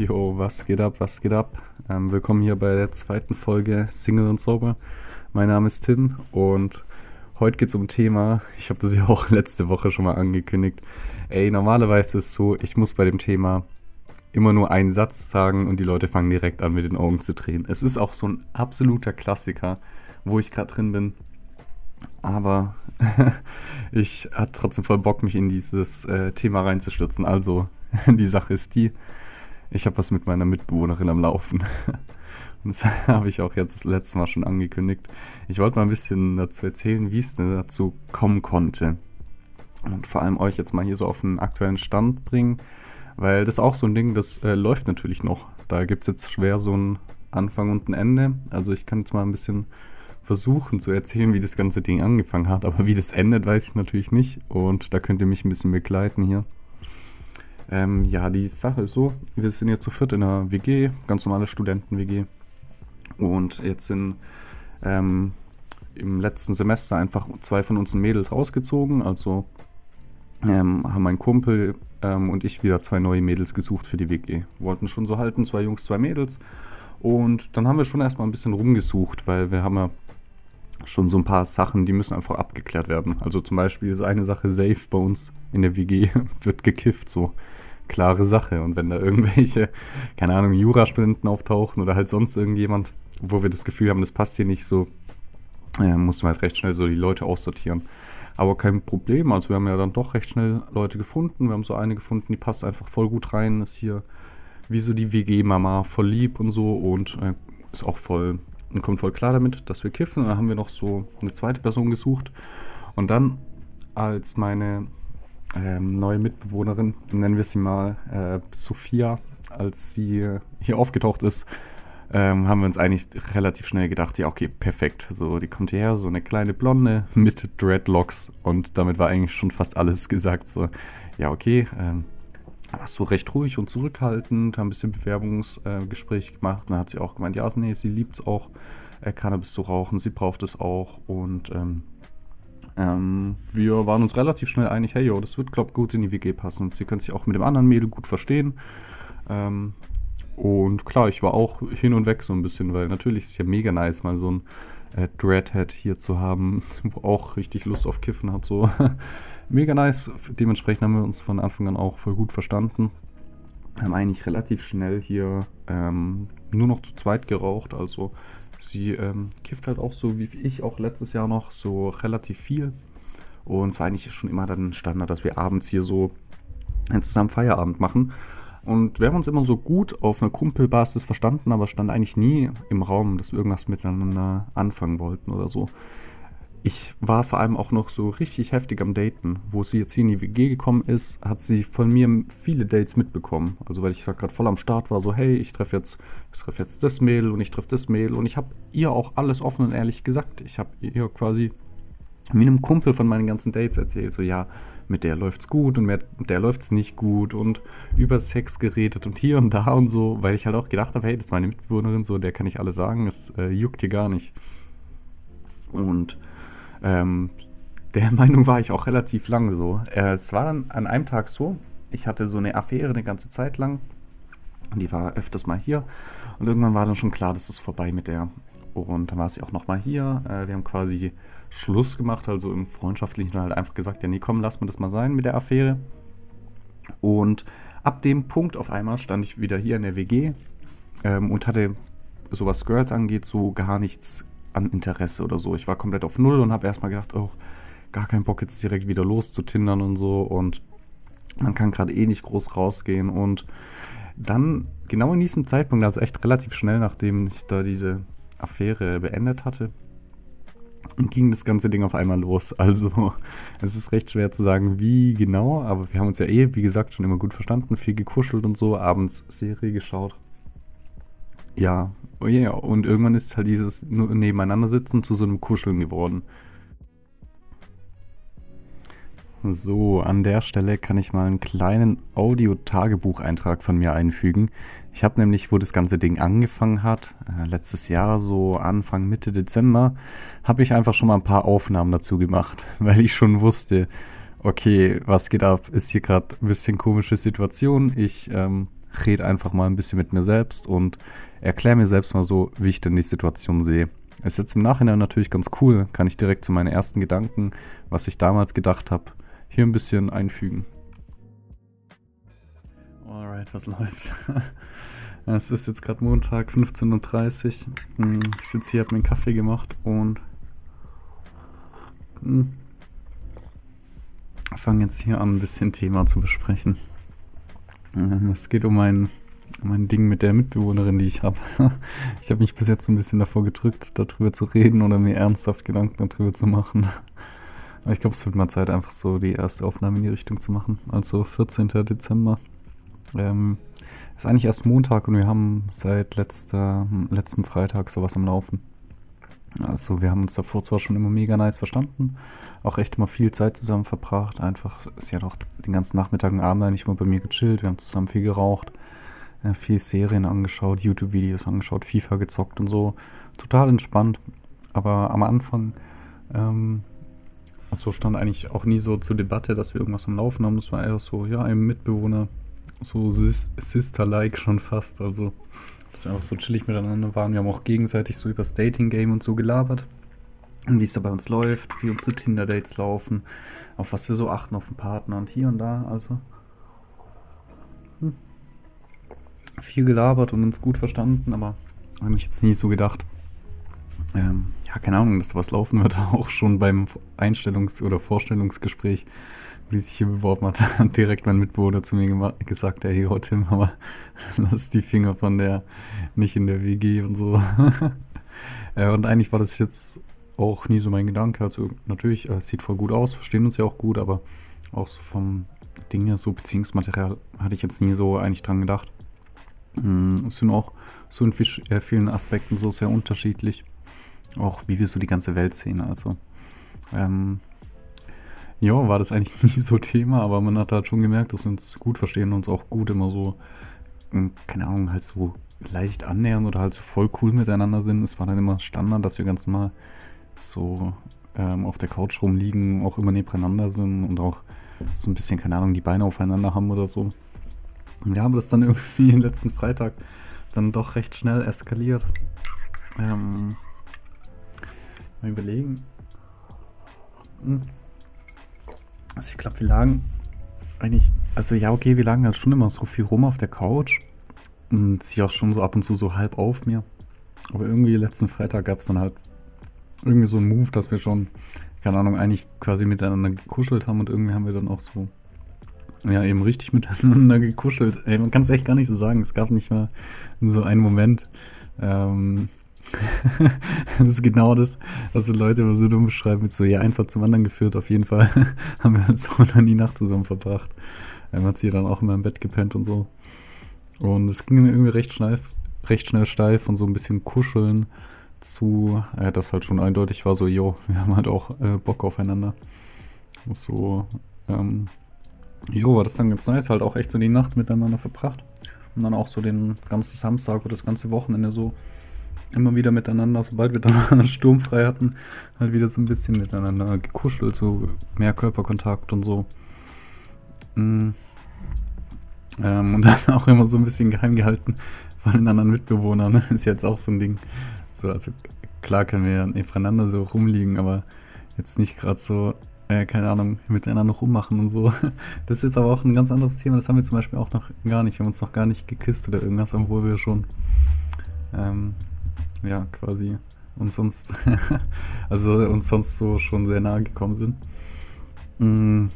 Jo, was geht ab, was geht ab? Ähm, willkommen hier bei der zweiten Folge Single und Sober. Mein Name ist Tim und heute geht es um ein Thema, ich habe das ja auch letzte Woche schon mal angekündigt. Ey, normalerweise ist es so, ich muss bei dem Thema immer nur einen Satz sagen und die Leute fangen direkt an mit den Augen zu drehen. Es ist auch so ein absoluter Klassiker, wo ich gerade drin bin. Aber ich hatte trotzdem voll Bock, mich in dieses äh, Thema reinzustürzen. Also, die Sache ist die, ich habe was mit meiner Mitbewohnerin am Laufen. Und das habe ich auch jetzt das letzte Mal schon angekündigt. Ich wollte mal ein bisschen dazu erzählen, wie es denn dazu kommen konnte. Und vor allem euch jetzt mal hier so auf den aktuellen Stand bringen, weil das ist auch so ein Ding, das äh, läuft natürlich noch. Da gibt es jetzt schwer so ein Anfang und ein Ende. Also ich kann jetzt mal ein bisschen versuchen zu erzählen, wie das ganze Ding angefangen hat. Aber wie das endet, weiß ich natürlich nicht. Und da könnt ihr mich ein bisschen begleiten hier. Ähm, ja, die Sache ist so, wir sind jetzt zu viert in einer WG, ganz normale Studenten-WG. Und jetzt sind ähm, im letzten Semester einfach zwei von uns Mädels rausgezogen. Also ähm, haben mein Kumpel ähm, und ich wieder zwei neue Mädels gesucht für die WG. Wollten schon so halten, zwei Jungs, zwei Mädels. Und dann haben wir schon erstmal ein bisschen rumgesucht, weil wir haben ja schon so ein paar Sachen, die müssen einfach abgeklärt werden. Also zum Beispiel ist eine Sache safe bei uns in der WG, wird gekifft, so klare Sache. Und wenn da irgendwelche, keine Ahnung, Jurastudenten auftauchen oder halt sonst irgendjemand, wo wir das Gefühl haben, das passt hier nicht so, äh, mussten wir halt recht schnell so die Leute aussortieren. Aber kein Problem, also wir haben ja dann doch recht schnell Leute gefunden. Wir haben so eine gefunden, die passt einfach voll gut rein, ist hier wie so die WG-Mama, voll lieb und so und äh, ist auch voll und kommt voll klar damit, dass wir kiffen. Dann haben wir noch so eine zweite Person gesucht. Und dann, als meine ähm, neue Mitbewohnerin, nennen wir sie mal äh, Sophia, als sie hier aufgetaucht ist, ähm, haben wir uns eigentlich relativ schnell gedacht, ja, okay, perfekt. So, die kommt hierher, so eine kleine Blonde mit Dreadlocks und damit war eigentlich schon fast alles gesagt. So, ja, okay, ähm, warst so recht ruhig und zurückhaltend, haben ein bisschen Bewerbungsgespräch äh, gemacht. Dann hat sie auch gemeint, ja, nee, sie liebt es auch, äh, Cannabis zu rauchen, sie braucht es auch. Und ähm, ähm, wir waren uns relativ schnell einig, hey, yo, das wird, glaube ich, gut in die WG passen. Und sie können sich auch mit dem anderen Mädel gut verstehen. Ähm, und klar, ich war auch hin und weg so ein bisschen, weil natürlich ist es ja mega nice, mal so ein äh, Dreadhead hier zu haben, wo auch richtig Lust auf Kiffen hat, so. mega nice. Dementsprechend haben wir uns von Anfang an auch voll gut verstanden. Haben eigentlich relativ schnell hier ähm, nur noch zu zweit geraucht. Also sie ähm, kifft halt auch so wie ich auch letztes Jahr noch so relativ viel. Und es war eigentlich schon immer dann Standard, dass wir abends hier so zusammen Feierabend machen. Und wir haben uns immer so gut auf einer Kumpelbasis verstanden, aber stand eigentlich nie im Raum, dass wir irgendwas miteinander anfangen wollten oder so ich war vor allem auch noch so richtig heftig am Daten. Wo sie jetzt hier in die WG gekommen ist, hat sie von mir viele Dates mitbekommen. Also weil ich gerade voll am Start war, so hey, ich treffe jetzt, ich treffe jetzt das Mädel und ich treffe das Mädel und ich habe ihr auch alles offen und ehrlich gesagt. Ich habe ihr quasi wie einem Kumpel von meinen ganzen Dates erzählt, so ja, mit der läuft's gut und mit der läuft's nicht gut und über Sex geredet und hier und da und so, weil ich halt auch gedacht habe, hey, das ist meine Mitbewohnerin, so der kann ich alles sagen, es äh, juckt hier gar nicht. Und ähm, der Meinung war ich auch relativ lange so. Äh, es war dann an einem Tag so, ich hatte so eine Affäre eine ganze Zeit lang. Die war öfters mal hier. Und irgendwann war dann schon klar, das ist vorbei mit der. Und dann war sie auch nochmal hier. Äh, wir haben quasi Schluss gemacht, also im Freundschaftlichen halt einfach gesagt, ja nee, komm, lass mir das mal sein mit der Affäre. Und ab dem Punkt auf einmal stand ich wieder hier in der WG ähm, und hatte, so was Girls angeht, so gar nichts an Interesse oder so. Ich war komplett auf Null und habe erstmal gedacht, oh, gar keinen Bock jetzt direkt wieder los zu tindern und so. Und man kann gerade eh nicht groß rausgehen. Und dann, genau in diesem Zeitpunkt, also echt relativ schnell, nachdem ich da diese Affäre beendet hatte, ging das ganze Ding auf einmal los. Also es ist recht schwer zu sagen, wie genau, aber wir haben uns ja eh, wie gesagt, schon immer gut verstanden, viel gekuschelt und so, abends Serie geschaut. Ja, oh yeah, und irgendwann ist halt dieses nebeneinander sitzen zu so einem Kuscheln geworden. So, an der Stelle kann ich mal einen kleinen Audio-Tagebucheintrag von mir einfügen. Ich habe nämlich, wo das ganze Ding angefangen hat, äh, letztes Jahr, so Anfang, Mitte Dezember, habe ich einfach schon mal ein paar Aufnahmen dazu gemacht, weil ich schon wusste, okay, was geht ab, ist hier gerade ein bisschen komische Situation. Ich ähm, rede einfach mal ein bisschen mit mir selbst und erkläre mir selbst mal so, wie ich denn die Situation sehe. Ist jetzt im Nachhinein natürlich ganz cool, kann ich direkt zu meinen ersten Gedanken, was ich damals gedacht habe, hier ein bisschen einfügen. Alright, was läuft? es ist jetzt gerade Montag, 15.30 Uhr. Hm, ich sitze hier, habe mir einen Kaffee gemacht und hm, fange jetzt hier an, ein bisschen Thema zu besprechen. Ähm, es geht um ein, um ein Ding mit der Mitbewohnerin, die ich habe. Ich habe mich bis jetzt so ein bisschen davor gedrückt, darüber zu reden oder mir ernsthaft Gedanken darüber zu machen. Ich glaube, es wird mal Zeit, einfach so die erste Aufnahme in die Richtung zu machen. Also 14. Dezember. Ähm, ist eigentlich erst Montag und wir haben seit letzter, letztem Freitag sowas am Laufen. Also wir haben uns davor zwar schon immer mega nice verstanden, auch echt immer viel Zeit zusammen verbracht. Einfach, sie hat auch den ganzen Nachmittag und Abend eigentlich immer bei mir gechillt. Wir haben zusammen viel geraucht, äh, viel Serien angeschaut, YouTube-Videos angeschaut, FIFA gezockt und so. Total entspannt. Aber am Anfang, ähm, also stand eigentlich auch nie so zur Debatte, dass wir irgendwas am Laufen haben. Das war eher so, ja, ein Mitbewohner, so Sister-like schon fast. Also dass wir einfach so chillig miteinander waren. Wir haben auch gegenseitig so über das Dating-Game und so gelabert. Und wie es da bei uns läuft, wie unsere Tinder-Dates laufen, auf was wir so achten auf den Partner und hier und da. Also hm. viel gelabert und uns gut verstanden, aber habe ich jetzt nie so gedacht. Ähm, ja, keine Ahnung, dass was laufen wird, auch schon beim Einstellungs- oder Vorstellungsgespräch wie sich hier beworben hat, hat direkt mein Mitbewohner zu mir gesagt, hey Tim, aber lass die Finger von der nicht in der WG und so. Äh, und eigentlich war das jetzt auch nie so mein Gedanke. Also natürlich, es sieht voll gut aus, verstehen uns ja auch gut, aber auch so vom Ding her, so Beziehungsmaterial hatte ich jetzt nie so eigentlich dran gedacht. Es sind auch so in äh, vielen Aspekten so sehr unterschiedlich. Auch wie wir so die ganze Welt sehen. Also ähm, ja, war das eigentlich nie so Thema, aber man hat halt schon gemerkt, dass wir uns gut verstehen und uns auch gut immer so, hm, keine Ahnung, halt so leicht annähern oder halt so voll cool miteinander sind. Es war dann immer Standard, dass wir ganz normal so ähm, auf der Couch rumliegen, auch immer nebeneinander sind und auch so ein bisschen, keine Ahnung, die Beine aufeinander haben oder so. Und wir haben das dann irgendwie letzten Freitag dann doch recht schnell eskaliert. Ähm, mal überlegen. Hm. Also ich glaube, wir lagen eigentlich, also ja, okay, wir lagen halt schon immer so viel rum auf der Couch und sie auch schon so ab und zu so halb auf mir. Aber irgendwie letzten Freitag gab es dann halt irgendwie so einen Move, dass wir schon, keine Ahnung, eigentlich quasi miteinander gekuschelt haben und irgendwie haben wir dann auch so, ja, eben richtig miteinander gekuschelt. Ey, man kann es echt gar nicht so sagen. Es gab nicht mal so einen Moment, ähm, das ist genau das, was so Leute immer so dumm beschreiben mit so, ja, eins hat zum anderen geführt, auf jeden Fall haben wir halt so dann die Nacht zusammen verbracht. Man hat sie dann auch immer im Bett gepennt und so. Und es ging mir irgendwie recht schnell, recht schnell steif und so ein bisschen kuscheln zu, äh, das halt schon eindeutig war so, jo, wir haben halt auch äh, Bock aufeinander. So, ähm, jo, war das dann ganz nice, halt auch echt so die Nacht miteinander verbracht. Und dann auch so den ganzen Samstag oder das ganze Wochenende so immer wieder miteinander, sobald wir dann sturmfrei hatten, halt wieder so ein bisschen miteinander gekuschelt, so mehr Körperkontakt und so. Mhm. Ähm, und dann auch immer so ein bisschen geheim gehalten von den anderen Mitbewohnern. Ne? Ist jetzt auch so ein Ding. So, also klar können wir ja nebeneinander so rumliegen, aber jetzt nicht gerade so, äh, keine Ahnung, miteinander rummachen und so. Das ist jetzt aber auch ein ganz anderes Thema. Das haben wir zum Beispiel auch noch gar nicht. Wir haben uns noch gar nicht geküsst oder irgendwas, obwohl wir schon ähm, ja, quasi uns sonst, also uns sonst so schon sehr nahe gekommen sind. Mm,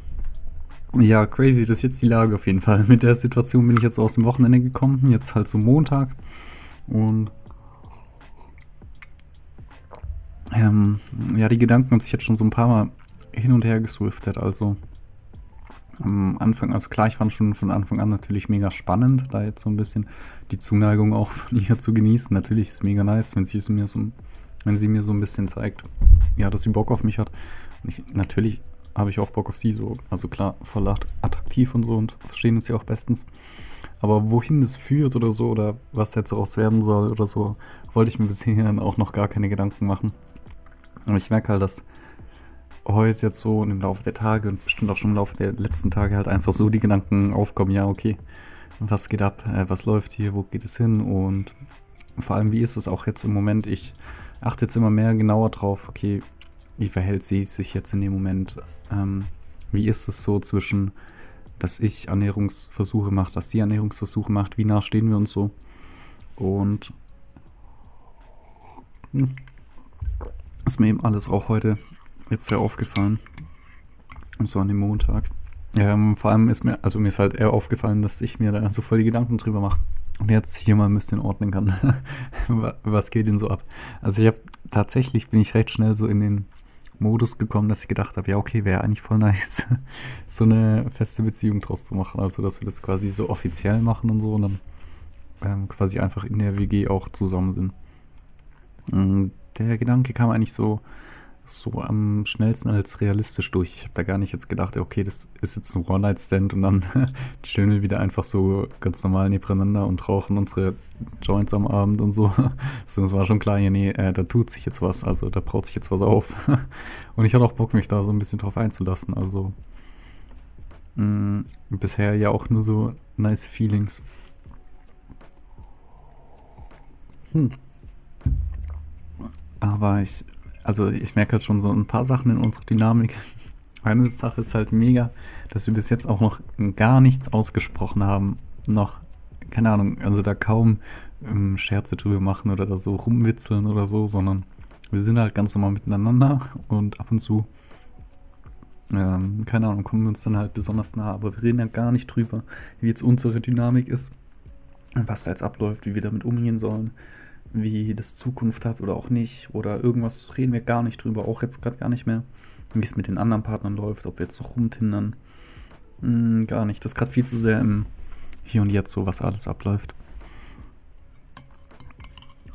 ja, crazy, das ist jetzt die Lage auf jeden Fall. Mit der Situation bin ich jetzt aus dem Wochenende gekommen, jetzt halt so Montag und ähm, ja, die Gedanken haben sich jetzt schon so ein paar Mal hin und her geswiftet, also am Anfang, also klar, ich fand schon von Anfang an natürlich mega spannend, da jetzt so ein bisschen die Zuneigung auch von ihr zu genießen. Natürlich ist es mega nice, wenn sie es mir so, wenn sie mir so ein bisschen zeigt, ja, dass sie Bock auf mich hat. Ich, natürlich habe ich auch Bock auf sie, so, also klar, voll attraktiv und so und verstehen uns ja auch bestens. Aber wohin das führt oder so, oder was jetzt daraus werden soll oder so, wollte ich mir bisher auch noch gar keine Gedanken machen. Aber ich merke halt, dass heute jetzt so im Laufe der Tage und bestimmt auch schon im Laufe der letzten Tage halt einfach so die Gedanken aufkommen, ja, okay, was geht ab, äh, was läuft hier, wo geht es hin und vor allem, wie ist es auch jetzt im Moment? Ich achte jetzt immer mehr genauer drauf, okay, wie verhält sie sich jetzt in dem Moment? Ähm, wie ist es so zwischen, dass ich Ernährungsversuche mache, dass sie Ernährungsversuche macht, wie nah stehen wir uns so? Und hm, ist mir eben alles auch heute jetzt sehr aufgefallen. So an dem Montag. Ähm, vor allem ist mir, also mir ist halt eher aufgefallen, dass ich mir da so voll die Gedanken drüber mache. Und jetzt hier mal ein bisschen ordnen kann. Was geht denn so ab? Also ich habe tatsächlich bin ich recht schnell so in den Modus gekommen, dass ich gedacht habe, ja okay, wäre eigentlich voll nice, so eine feste Beziehung draus zu machen. Also dass wir das quasi so offiziell machen und so und dann ähm, quasi einfach in der WG auch zusammen sind. Und der Gedanke kam eigentlich so so am schnellsten als realistisch durch. Ich habe da gar nicht jetzt gedacht, okay, das ist jetzt ein One-Night-Stand und dann chillen wir wieder einfach so ganz normal nebeneinander und rauchen unsere Joints am Abend und so. Das war schon klar, ja, nee, äh, da tut sich jetzt was, also da braut sich jetzt was auf. Und ich hatte auch Bock, mich da so ein bisschen drauf einzulassen. Also mh, mm, bisher ja auch nur so nice Feelings. Hm. Aber ich also ich merke jetzt schon so ein paar Sachen in unserer Dynamik. Eine Sache ist halt mega, dass wir bis jetzt auch noch gar nichts ausgesprochen haben. Noch, keine Ahnung, also da kaum ähm, Scherze drüber machen oder da so rumwitzeln oder so, sondern wir sind halt ganz normal miteinander und ab und zu, ähm, keine Ahnung, kommen wir uns dann halt besonders nah, aber wir reden ja gar nicht drüber, wie jetzt unsere Dynamik ist, was da jetzt abläuft, wie wir damit umgehen sollen wie das Zukunft hat oder auch nicht. Oder irgendwas reden wir gar nicht drüber, auch jetzt gerade gar nicht mehr. Wie es mit den anderen Partnern läuft, ob wir jetzt noch rumtindern. Hm, gar nicht. Das ist gerade viel zu sehr im Hier und Jetzt, so was alles abläuft.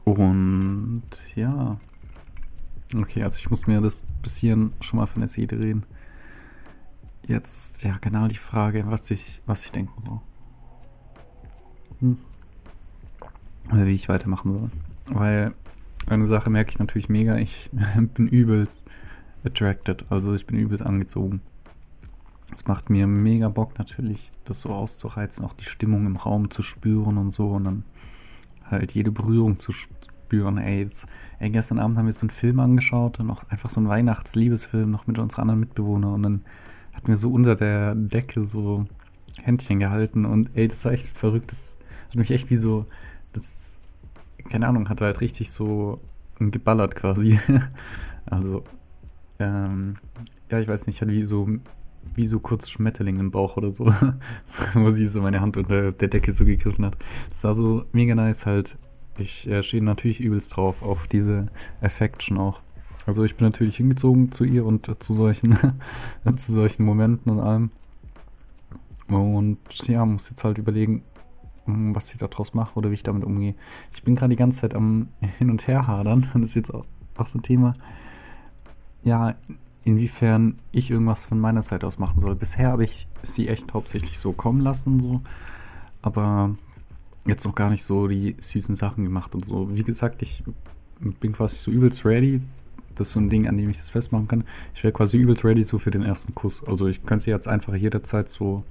Und ja. Okay, also ich muss mir das bis hierhin schon mal von der Seite reden. Jetzt, ja, genau die Frage, was ich, was ich denken soll. Hm. Oder wie ich weitermachen soll. Weil eine Sache merke ich natürlich mega, ich bin übelst attracted, also ich bin übelst angezogen. Es macht mir mega Bock natürlich, das so auszureizen, auch die Stimmung im Raum zu spüren und so und dann halt jede Berührung zu spüren. Ey, jetzt, ey gestern Abend haben wir so einen Film angeschaut und auch einfach so einen Weihnachtsliebesfilm noch mit unseren anderen Mitbewohnern und dann hatten wir so unter der Decke so Händchen gehalten und ey, das war echt verrückt. Das hat mich echt wie so, das keine Ahnung, hat halt richtig so geballert quasi. also, ähm, ja, ich weiß nicht, hat wie so, wie so kurz Schmetterling im Bauch oder so, wo sie so meine Hand unter der Decke so gegriffen hat. Das war so mega nice halt. Ich äh, stehe natürlich übelst drauf, auf diese Affection auch. Also ich bin natürlich hingezogen zu ihr und zu solchen, zu solchen Momenten und allem. Und ja, muss jetzt halt überlegen, was ich daraus mache oder wie ich damit umgehe. Ich bin gerade die ganze Zeit am Hin- und Her hadern. Das ist jetzt auch, auch so ein Thema. Ja, inwiefern ich irgendwas von meiner Seite aus machen soll. Bisher habe ich sie echt hauptsächlich so kommen lassen, so. Aber jetzt noch gar nicht so die süßen Sachen gemacht und so. Wie gesagt, ich bin quasi so übelst ready. Das ist so ein Ding, an dem ich das festmachen kann. Ich wäre quasi übelst ready so für den ersten Kuss. Also ich könnte sie jetzt einfach jederzeit so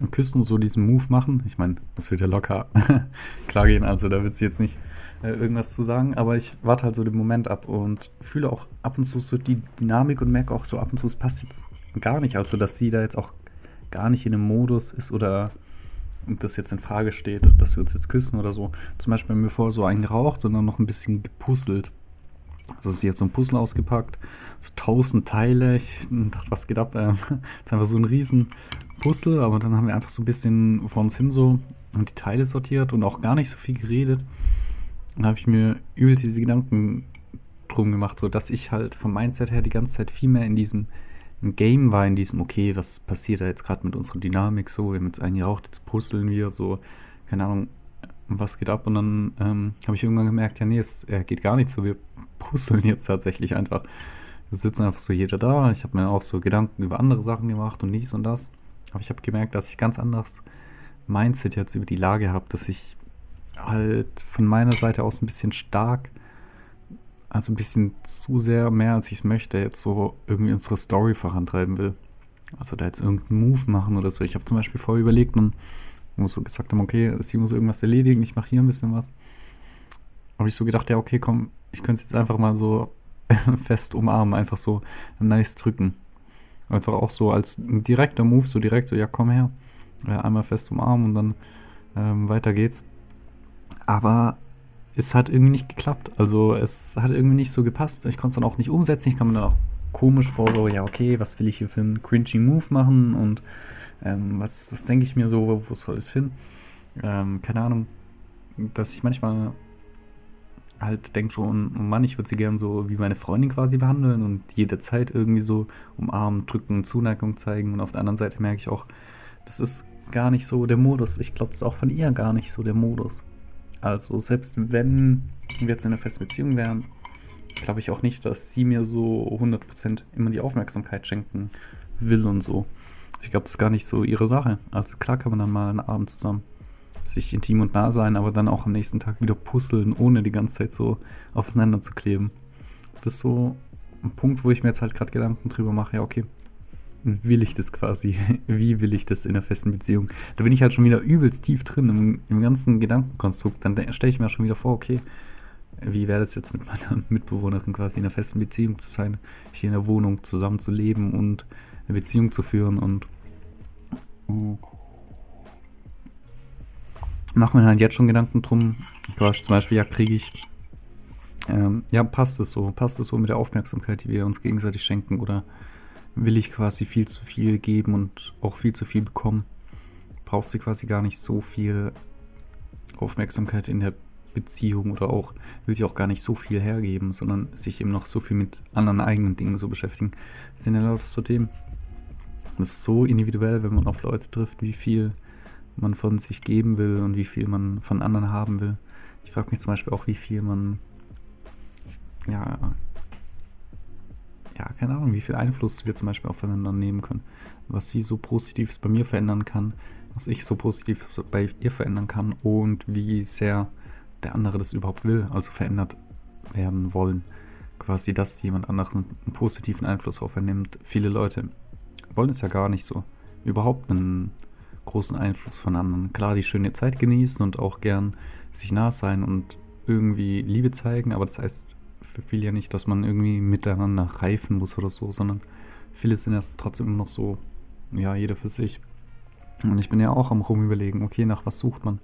und küssen, so diesen Move machen. Ich meine, das wird ja locker klar gehen, also da wird sie jetzt nicht äh, irgendwas zu sagen, aber ich warte halt so den Moment ab und fühle auch ab und zu so die Dynamik und merke auch so ab und zu, es passt jetzt gar nicht, also dass sie da jetzt auch gar nicht in einem Modus ist oder das jetzt in Frage steht, dass wir uns jetzt küssen oder so. Zum Beispiel haben wir vorher so einen geraucht und dann noch ein bisschen gepuzzelt. Also sie hat so ein Puzzle ausgepackt, so tausend Teile. Ich dachte, was geht ab? Das ist einfach so ein riesen Puzzle, aber dann haben wir einfach so ein bisschen vor uns hin so die Teile sortiert und auch gar nicht so viel geredet. Und habe ich mir übel diese Gedanken drum gemacht, so dass ich halt vom Mindset her die ganze Zeit viel mehr in diesem Game war, in diesem, okay, was passiert da jetzt gerade mit unserer Dynamik so, wir haben jetzt eingeraucht, jetzt puzzeln wir so, keine Ahnung, was geht ab und dann ähm, habe ich irgendwann gemerkt, ja nee, es äh, geht gar nicht so, wir puzzeln jetzt tatsächlich einfach. Wir sitzen einfach so jeder da, ich habe mir auch so Gedanken über andere Sachen gemacht und dies und das. Aber ich habe gemerkt, dass ich ganz anders Mindset jetzt über die Lage habe, dass ich halt von meiner Seite aus ein bisschen stark, also ein bisschen zu sehr mehr als ich es möchte, jetzt so irgendwie unsere Story vorantreiben will. Also da jetzt irgendeinen Move machen oder so. Ich habe zum Beispiel vorher überlegt, wo wir so gesagt haben, okay, sie muss irgendwas erledigen, ich mache hier ein bisschen was. Habe ich so gedacht, ja, okay, komm, ich könnte es jetzt einfach mal so fest umarmen, einfach so nice drücken. Einfach auch so als direkter Move, so direkt, so, ja, komm her. Ja, einmal fest umarmen und dann ähm, weiter geht's. Aber es hat irgendwie nicht geklappt. Also es hat irgendwie nicht so gepasst. Ich konnte es dann auch nicht umsetzen. Ich kam mir dann auch komisch vor, so, ja, okay, was will ich hier für einen cringy Move machen und ähm, was, was denke ich mir so, wo, wo soll es hin? Ähm, keine Ahnung, dass ich manchmal halt denke schon, oh Mann, ich würde sie gern so wie meine Freundin quasi behandeln und jederzeit irgendwie so umarmen, drücken, Zuneigung zeigen. Und auf der anderen Seite merke ich auch, das ist gar nicht so der Modus. Ich glaube, das ist auch von ihr gar nicht so der Modus. Also selbst wenn wir jetzt in einer festen Beziehung wären, glaube ich auch nicht, dass sie mir so 100% immer die Aufmerksamkeit schenken will und so. Ich glaube, das ist gar nicht so ihre Sache. Also klar kann man dann mal einen Abend zusammen sich intim und nah sein, aber dann auch am nächsten Tag wieder puzzeln, ohne die ganze Zeit so aufeinander zu kleben. Das ist so ein Punkt, wo ich mir jetzt halt gerade Gedanken drüber mache, ja, okay, will ich das quasi? Wie will ich das in einer festen Beziehung? Da bin ich halt schon wieder übelst tief drin im, im ganzen Gedankenkonstrukt. Dann stelle ich mir schon wieder vor, okay, wie wäre das jetzt mit meiner Mitbewohnerin quasi in einer festen Beziehung zu sein, hier in der Wohnung zusammen zu leben und eine Beziehung zu führen und machen wir halt jetzt schon Gedanken drum. Quasi zum Beispiel, ja, kriege ich, ähm, ja, passt es so, passt es so mit der Aufmerksamkeit, die wir uns gegenseitig schenken oder will ich quasi viel zu viel geben und auch viel zu viel bekommen? Braucht sie quasi gar nicht so viel Aufmerksamkeit in der Beziehung oder auch will sie auch gar nicht so viel hergeben, sondern sich eben noch so viel mit anderen eigenen Dingen so beschäftigen. Das sind ja lauter so Themen. Das ist so individuell, wenn man auf Leute trifft, wie viel man von sich geben will und wie viel man von anderen haben will. Ich frage mich zum Beispiel auch, wie viel man, ja, ja, keine Ahnung, wie viel Einfluss wir zum Beispiel aufeinander nehmen können. Was sie so Positives bei mir verändern kann, was ich so positiv bei ihr verändern kann und wie sehr der andere das überhaupt will, also verändert werden wollen. Quasi, dass jemand anderes einen positiven Einfluss auf nimmt. Viele Leute wollen es ja gar nicht so. Überhaupt einen großen Einfluss von anderen. Klar, die schöne Zeit genießen und auch gern sich nah sein und irgendwie Liebe zeigen, aber das heißt für viele ja nicht, dass man irgendwie miteinander reifen muss oder so, sondern viele sind ja trotzdem immer noch so, ja, jeder für sich. Und ich bin ja auch am rumüberlegen, okay, nach was sucht man?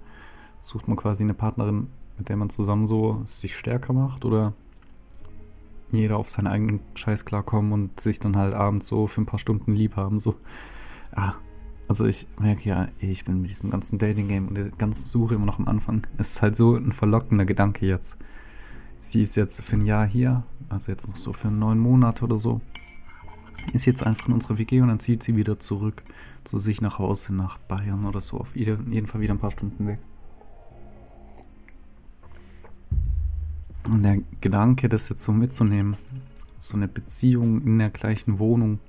Sucht man quasi eine Partnerin, mit der man zusammen so sich stärker macht oder jeder auf seinen eigenen Scheiß klarkommen und sich dann halt abends so für ein paar Stunden lieb haben, so. Ah, also ich merke ja, ich bin mit diesem ganzen Dating-Game und der ganzen Suche immer noch am Anfang. Es ist halt so ein verlockender Gedanke jetzt. Sie ist jetzt für ein Jahr hier, also jetzt noch so für neun Monate oder so. Ist jetzt einfach in unserer WG und dann zieht sie wieder zurück zu sich nach Hause, nach Bayern oder so. Auf jeden Fall wieder ein paar Stunden weg. Und der Gedanke, das jetzt so mitzunehmen, so eine Beziehung in der gleichen Wohnung,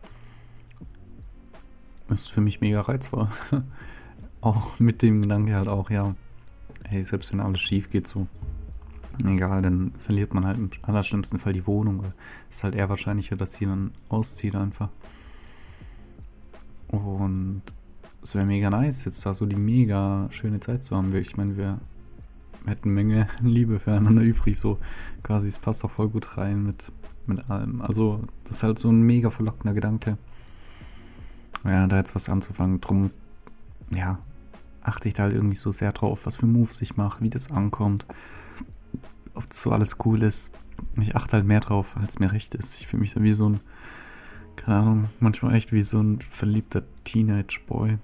ist für mich mega reizvoll. auch mit dem Gedanke halt auch, ja, hey, selbst wenn alles schief geht, so, egal, dann verliert man halt im allerschlimmsten Fall die Wohnung. Ist halt eher wahrscheinlicher, dass sie dann auszieht einfach. Und es wäre mega nice, jetzt da so die mega schöne Zeit zu haben. Ich meine, wir hätten Menge Liebe füreinander übrig, so quasi, es passt auch voll gut rein mit, mit allem. Also, das ist halt so ein mega verlockender Gedanke ja, da jetzt was anzufangen. Drum, ja, achte ich da halt irgendwie so sehr drauf, was für Moves ich mache, wie das ankommt, ob das so alles cool ist. Ich achte halt mehr drauf, als mir recht ist. Ich fühle mich da wie so ein, keine Ahnung, manchmal echt wie so ein verliebter Teenage-Boy.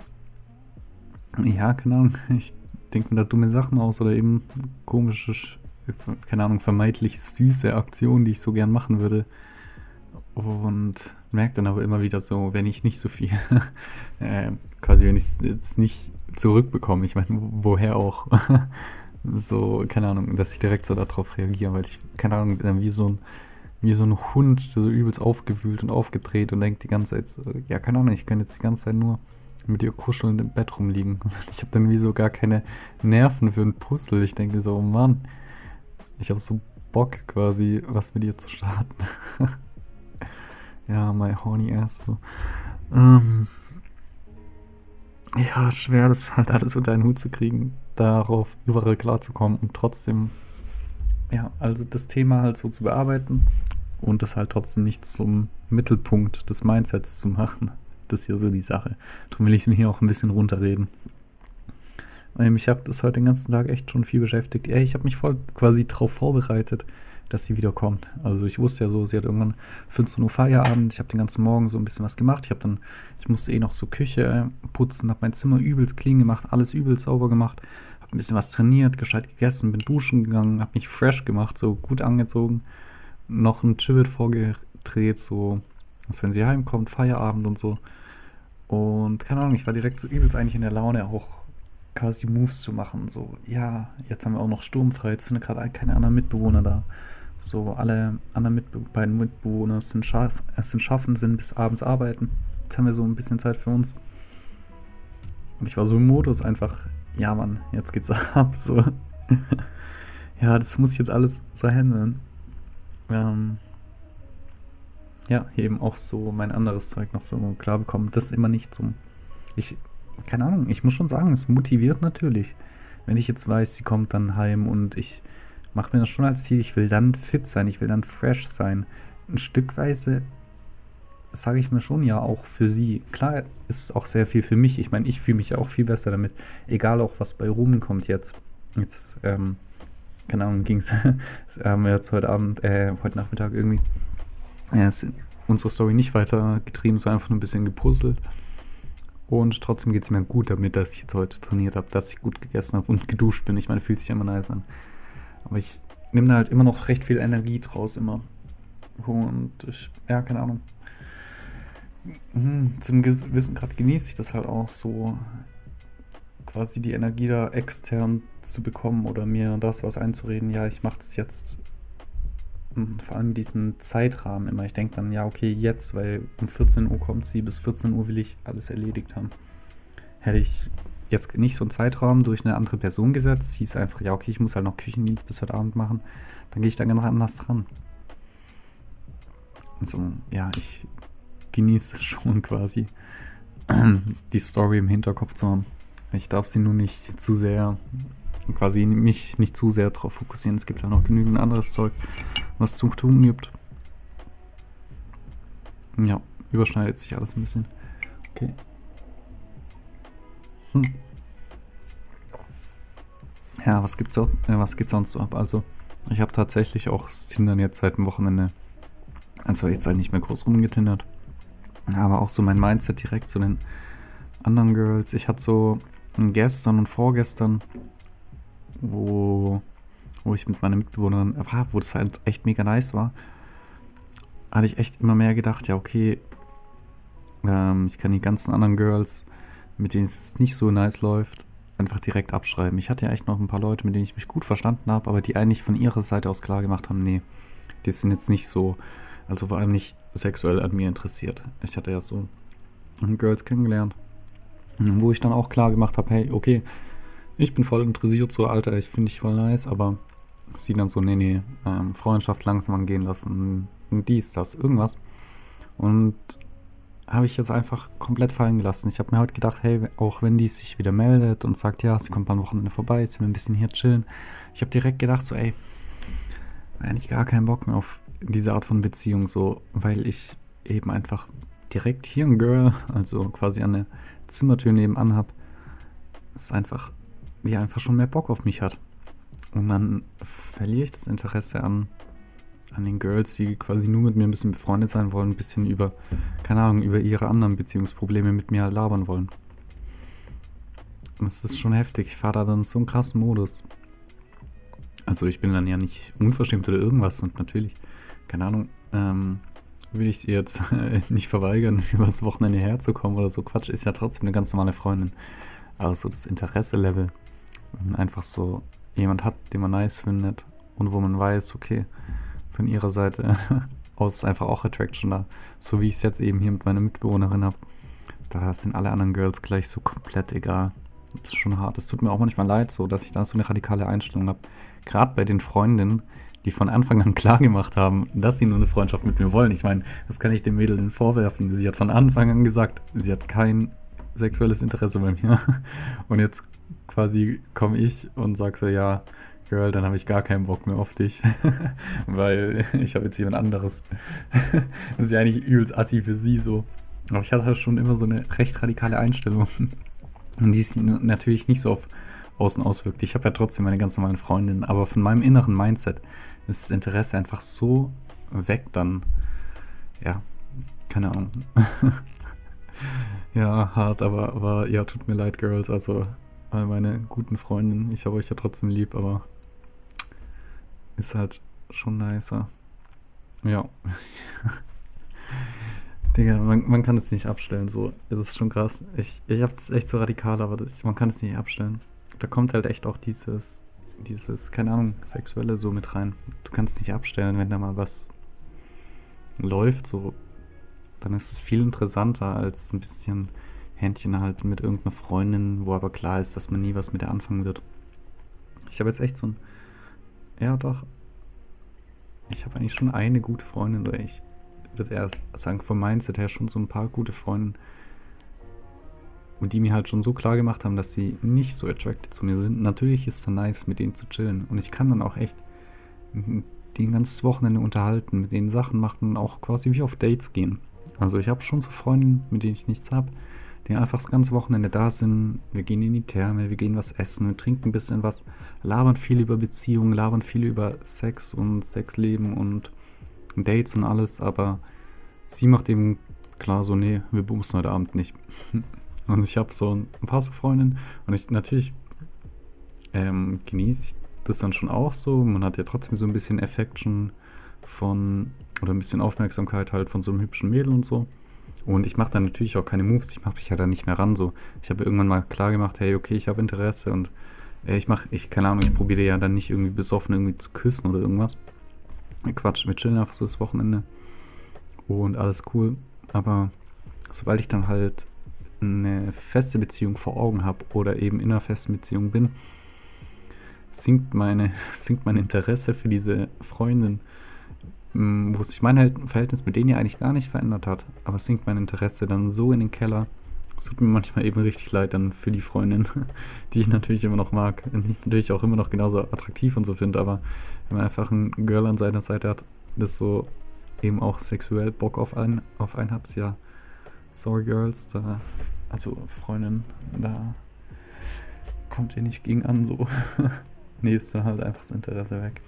Ja, keine Ahnung, ich denke mir da dumme Sachen aus oder eben komische, keine Ahnung, vermeintlich süße Aktionen, die ich so gern machen würde. Und merke dann aber immer wieder so, wenn ich nicht so viel, äh, quasi wenn ich es jetzt nicht zurückbekomme, ich meine, woher auch, so, keine Ahnung, dass ich direkt so darauf reagiere, weil ich, keine Ahnung, dann wie so ein, wie so ein Hund, so übelst aufgewühlt und aufgedreht und denkt die ganze Zeit so, ja, keine Ahnung, ich kann jetzt die ganze Zeit nur mit ihr kuscheln im Bett rumliegen. Ich habe dann wie so gar keine Nerven für ein Puzzle. Ich denke so, oh Mann, ich habe so Bock quasi, was mit ihr zu starten. Ja, my horny ass. So. Ähm, ja, schwer, das halt alles unter einen Hut zu kriegen, darauf überall klarzukommen und trotzdem, ja, also das Thema halt so zu bearbeiten und das halt trotzdem nicht zum Mittelpunkt des Mindsets zu machen. Das ist ja so die Sache. Darum will ich mir hier auch ein bisschen runterreden. Weil mich hat das halt den ganzen Tag echt schon viel beschäftigt. Ich habe mich voll quasi darauf vorbereitet, dass sie wiederkommt. Also ich wusste ja so, sie hat irgendwann 15 Uhr Feierabend. Ich habe den ganzen Morgen so ein bisschen was gemacht. Ich habe dann, ich musste eh noch so Küche putzen, habe mein Zimmer übelst clean gemacht, alles übelst sauber gemacht, habe ein bisschen was trainiert, gescheit gegessen, bin duschen gegangen, habe mich fresh gemacht, so gut angezogen, noch ein Chibit vorgedreht, so, als wenn sie heimkommt, Feierabend und so. Und keine Ahnung, ich war direkt so übelst eigentlich in der Laune, auch quasi Moves zu machen. So, ja, jetzt haben wir auch noch sturmfrei, jetzt sind gerade keine anderen Mitbewohner da. So, alle anderen Mitbe beiden Mitbewohner sind, schaff sind schaffen, sind bis abends arbeiten. Jetzt haben wir so ein bisschen Zeit für uns. Und ich war so im Modus einfach, ja Mann, jetzt geht's ab. So. ja, das muss ich jetzt alles so handeln. Ähm, ja, eben auch so mein anderes Zeug noch so klar bekommen. Das ist immer nicht so. Ich, keine Ahnung, ich muss schon sagen, es motiviert natürlich. Wenn ich jetzt weiß, sie kommt dann heim und ich mache mir das schon als Ziel, ich will dann fit sein, ich will dann fresh sein. Ein Stückweise sage ich mir schon ja auch für sie. Klar ist es auch sehr viel für mich. Ich meine, ich fühle mich auch viel besser damit. Egal auch, was bei Ruben kommt jetzt. Jetzt, ähm, keine Ahnung, ging es, haben wir jetzt heute Abend, äh, heute Nachmittag irgendwie ja, unsere Story nicht weiter getrieben, sondern einfach nur ein bisschen gepuzzelt. Und trotzdem geht es mir gut damit, dass ich jetzt heute trainiert habe, dass ich gut gegessen habe und geduscht bin. Ich meine, fühlt sich immer nice an. Aber ich nehme da halt immer noch recht viel Energie draus immer. Und ich, ja, keine Ahnung. Hm, zum gewissen Grad genieße ich das halt auch so, quasi die Energie da extern zu bekommen oder mir das was einzureden. Ja, ich mache das jetzt hm, vor allem diesen Zeitrahmen immer. Ich denke dann, ja, okay, jetzt, weil um 14 Uhr kommt sie, bis 14 Uhr will ich alles erledigt haben. Hätte ich jetzt nicht so einen Zeitrahmen durch eine andere Person gesetzt, hieß einfach, ja, okay, ich muss halt noch Küchendienst bis heute Abend machen, dann gehe ich da ganz anders dran. Also, ja, ich genieße schon quasi die Story im Hinterkopf zu haben. Ich darf sie nur nicht zu sehr, quasi mich nicht zu sehr darauf fokussieren. Es gibt ja noch genügend anderes Zeug, was zu tun gibt. Ja, überschneidet sich alles ein bisschen. Okay. Hm. Ja, was gibt's, auch, äh, was geht sonst so ab? Also, ich habe tatsächlich auch das Tindern jetzt seit dem Wochenende, also jetzt halt nicht mehr groß rumgetindert, aber auch so mein Mindset direkt zu den anderen Girls. Ich hatte so gestern und vorgestern, wo wo ich mit meiner Mitbewohnerin war, wo das halt echt mega nice war, hatte ich echt immer mehr gedacht, ja, okay, ähm, ich kann die ganzen anderen Girls, mit denen es nicht so nice läuft, einfach direkt abschreiben. Ich hatte ja echt noch ein paar Leute, mit denen ich mich gut verstanden habe, aber die eigentlich von ihrer Seite aus klar gemacht haben, nee, die sind jetzt nicht so, also vor allem nicht sexuell an mir interessiert. Ich hatte ja so Girls kennengelernt, wo ich dann auch klar gemacht habe, hey, okay, ich bin voll interessiert, so Alter, ich finde ich voll nice, aber sie dann so, nee, nee, ähm, Freundschaft langsam angehen lassen, dies, das, irgendwas. Und habe ich jetzt einfach komplett fallen gelassen. Ich habe mir heute gedacht, hey, auch wenn die sich wieder meldet und sagt, ja, sie kommt am Wochenende vorbei, sie will ein bisschen hier chillen. Ich habe direkt gedacht, so, ey, eigentlich gar keinen Bock mehr auf diese Art von Beziehung, so, weil ich eben einfach direkt hier ein Girl, also quasi an der Zimmertür nebenan habe, ist einfach, die einfach schon mehr Bock auf mich hat. Und dann verliere ich das Interesse an, an den Girls, die quasi nur mit mir ein bisschen befreundet sein wollen, ein bisschen über, keine Ahnung, über ihre anderen Beziehungsprobleme mit mir halt labern wollen. Und das ist schon heftig. Ich fahre da dann so einen krassen Modus. Also ich bin dann ja nicht unverschämt oder irgendwas und natürlich, keine Ahnung, ähm, will ich sie jetzt nicht verweigern, übers Wochenende herzukommen oder so. Quatsch, ist ja trotzdem eine ganz normale Freundin. Aber so das Interesse-Level, einfach so jemand hat, den man nice findet und wo man weiß, okay, von ihrer Seite aus einfach auch Attraction da. So wie ich es jetzt eben hier mit meiner Mitbewohnerin habe. Da sind alle anderen Girls gleich so komplett egal. Das ist schon hart. Es tut mir auch manchmal leid, so dass ich da so eine radikale Einstellung habe. Gerade bei den Freundinnen, die von Anfang an klar gemacht haben, dass sie nur eine Freundschaft mit mir wollen. Ich meine, das kann ich dem Mädel denn vorwerfen. Sie hat von Anfang an gesagt, sie hat kein sexuelles Interesse bei mir. Und jetzt quasi komme ich und sage so, ja, Girl, dann habe ich gar keinen Bock mehr auf dich, weil ich habe jetzt jemand anderes. das ist ja eigentlich übelst assi für sie so. Aber ich hatte schon immer so eine recht radikale Einstellung. Und die sich natürlich nicht so auf außen auswirkt. Ich habe ja trotzdem meine ganz normalen Freundinnen, aber von meinem inneren Mindset ist das Interesse einfach so weg dann. Ja, keine Ahnung. ja, hart, aber, aber ja, tut mir leid, Girls. Also, meine guten Freundinnen, ich habe euch ja trotzdem lieb, aber ist halt schon nicer. Ja. Digga, man, man kann es nicht abstellen, so. Es ist schon krass. Ich, ich hab's echt so radikal, aber das, man kann es nicht abstellen. Da kommt halt echt auch dieses, dieses, keine Ahnung, Sexuelle so mit rein. Du kannst nicht abstellen, wenn da mal was läuft, so. Dann ist es viel interessanter als ein bisschen Händchen halten mit irgendeiner Freundin, wo aber klar ist, dass man nie was mit der anfangen wird. Ich habe jetzt echt so ein ja, doch. Ich habe eigentlich schon eine gute Freundin, oder ich würde erst sagen, vom Mindset her schon so ein paar gute Freunde. Und die mir halt schon so klar gemacht haben, dass sie nicht so attracted zu mir sind. Natürlich ist es nice, mit denen zu chillen. Und ich kann dann auch echt den ganzen Wochenende unterhalten, mit denen Sachen machen, auch quasi wie auf Dates gehen. Also ich habe schon so Freunde, mit denen ich nichts habe die einfach das ganze Wochenende da sind. Wir gehen in die Therme, wir gehen was essen, wir trinken ein bisschen was, labern viel über Beziehungen, labern viel über Sex und Sexleben und Dates und alles, aber sie macht eben klar so, nee, wir bumsen heute Abend nicht. und ich habe so ein paar so Freundinnen und ich natürlich ähm, genieße das dann schon auch so. Man hat ja trotzdem so ein bisschen Affection von, oder ein bisschen Aufmerksamkeit halt von so einem hübschen Mädel und so. Und ich mache dann natürlich auch keine Moves, ich mache mich ja dann nicht mehr ran. So. Ich habe irgendwann mal klar gemacht, hey, okay, ich habe Interesse und äh, ich mache, ich, keine Ahnung, ich probiere ja dann nicht irgendwie besoffen irgendwie zu küssen oder irgendwas. Quatsch, wir chillen einfach so das Wochenende. Und alles cool. Aber sobald ich dann halt eine feste Beziehung vor Augen habe oder eben in einer festen Beziehung bin, sinkt meine, sinkt mein Interesse für diese Freundin wo sich mein Verhältnis mit denen ja eigentlich gar nicht verändert hat, aber es sinkt mein Interesse dann so in den Keller. Es tut mir manchmal eben richtig leid dann für die Freundin, die ich natürlich immer noch mag, und ich natürlich auch immer noch genauso attraktiv und so finde, aber wenn man einfach ein Girl an seiner Seite hat, das so eben auch sexuell Bock auf einen, auf einen hat, ja, sorry Girls, da, also Freundin, da kommt ihr nicht gegen an, so. nee, ist dann halt einfach das Interesse weg.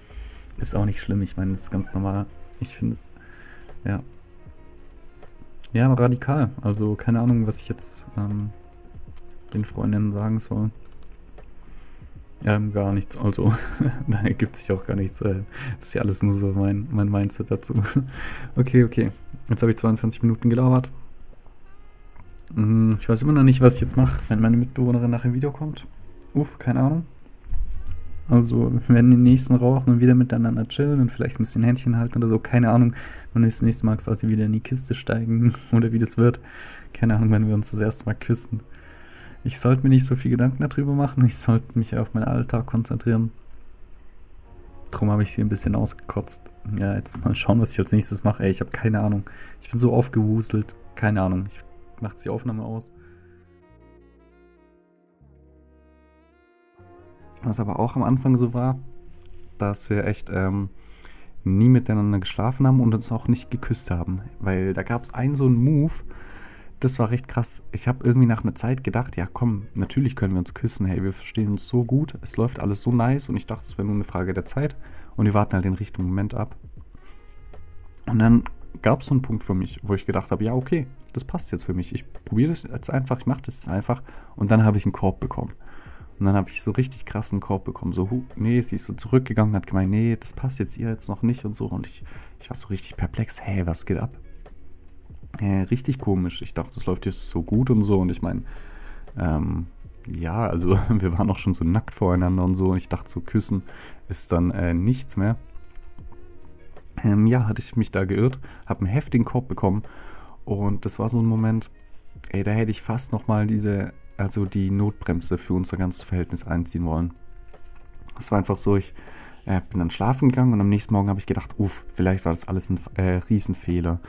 Ist auch nicht schlimm, ich meine, das ist ganz normal. Ich finde es, ja. Ja, radikal. Also keine Ahnung, was ich jetzt ähm, den Freundinnen sagen soll. Ähm, gar nichts. Also, da ergibt sich auch gar nichts. Äh, das ist ja alles nur so mein, mein Mindset dazu. okay, okay. Jetzt habe ich 22 Minuten gelabert. Hm, ich weiß immer noch nicht, was ich jetzt mache, wenn meine Mitbewohnerin nach dem Video kommt. Uff, keine Ahnung. Also, werden den nächsten rauchen und wieder miteinander chillen und vielleicht ein bisschen Händchen halten oder so. Keine Ahnung, wann wir das nächste Mal quasi wieder in die Kiste steigen oder wie das wird. Keine Ahnung, wenn wir uns das erste Mal küssen. Ich sollte mir nicht so viel Gedanken darüber machen. Ich sollte mich auf meinen Alltag konzentrieren. Darum habe ich sie ein bisschen ausgekotzt. Ja, jetzt mal schauen, was ich als nächstes mache. Ey, ich habe keine Ahnung. Ich bin so aufgewuselt. Keine Ahnung. Ich mache die Aufnahme aus. Was aber auch am Anfang so war, dass wir echt ähm, nie miteinander geschlafen haben und uns auch nicht geküsst haben. Weil da gab es einen so einen Move, das war recht krass. Ich habe irgendwie nach einer Zeit gedacht, ja komm, natürlich können wir uns küssen. Hey, wir verstehen uns so gut, es läuft alles so nice und ich dachte, es wäre nur eine Frage der Zeit und wir warten halt den richtigen Moment ab. Und dann gab es so einen Punkt für mich, wo ich gedacht habe, ja okay, das passt jetzt für mich. Ich probiere das jetzt einfach, ich mache das jetzt einfach und dann habe ich einen Korb bekommen. Und dann habe ich so richtig krassen Korb bekommen. So, hu, nee, sie ist so zurückgegangen, hat gemeint, nee, das passt jetzt ihr jetzt noch nicht und so. Und ich, ich war so richtig perplex. Hä, hey, was geht ab? Äh, richtig komisch. Ich dachte, das läuft jetzt so gut und so. Und ich meine, ähm, ja, also wir waren auch schon so nackt voreinander und so. Und ich dachte, so küssen ist dann äh, nichts mehr. Ähm, ja, hatte ich mich da geirrt, habe einen heftigen Korb bekommen. Und das war so ein Moment, ey, da hätte ich fast nochmal diese also die Notbremse für unser ganzes Verhältnis einziehen wollen. Es war einfach so, ich äh, bin dann schlafen gegangen und am nächsten Morgen habe ich gedacht, uff, vielleicht war das alles ein äh, Riesenfehler.